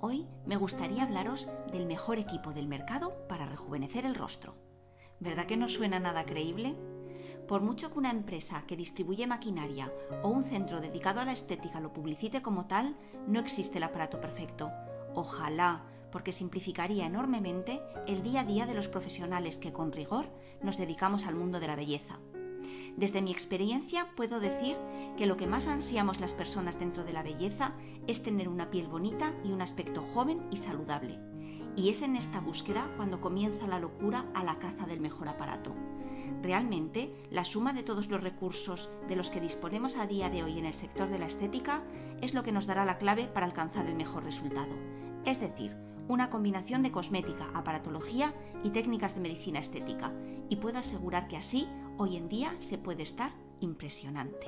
Hoy me gustaría hablaros del mejor equipo del mercado para rejuvenecer el rostro. ¿Verdad que no suena nada creíble? Por mucho que una empresa que distribuye maquinaria o un centro dedicado a la estética lo publicite como tal, no existe el aparato perfecto. Ojalá, porque simplificaría enormemente el día a día de los profesionales que con rigor nos dedicamos al mundo de la belleza. Desde mi experiencia puedo decir que lo que más ansiamos las personas dentro de la belleza es tener una piel bonita y un aspecto joven y saludable. Y es en esta búsqueda cuando comienza la locura a la caza del mejor aparato. Realmente, la suma de todos los recursos de los que disponemos a día de hoy en el sector de la estética es lo que nos dará la clave para alcanzar el mejor resultado. Es decir, una combinación de cosmética, aparatología y técnicas de medicina estética. Y puedo asegurar que así, hoy en día, se puede estar impresionante.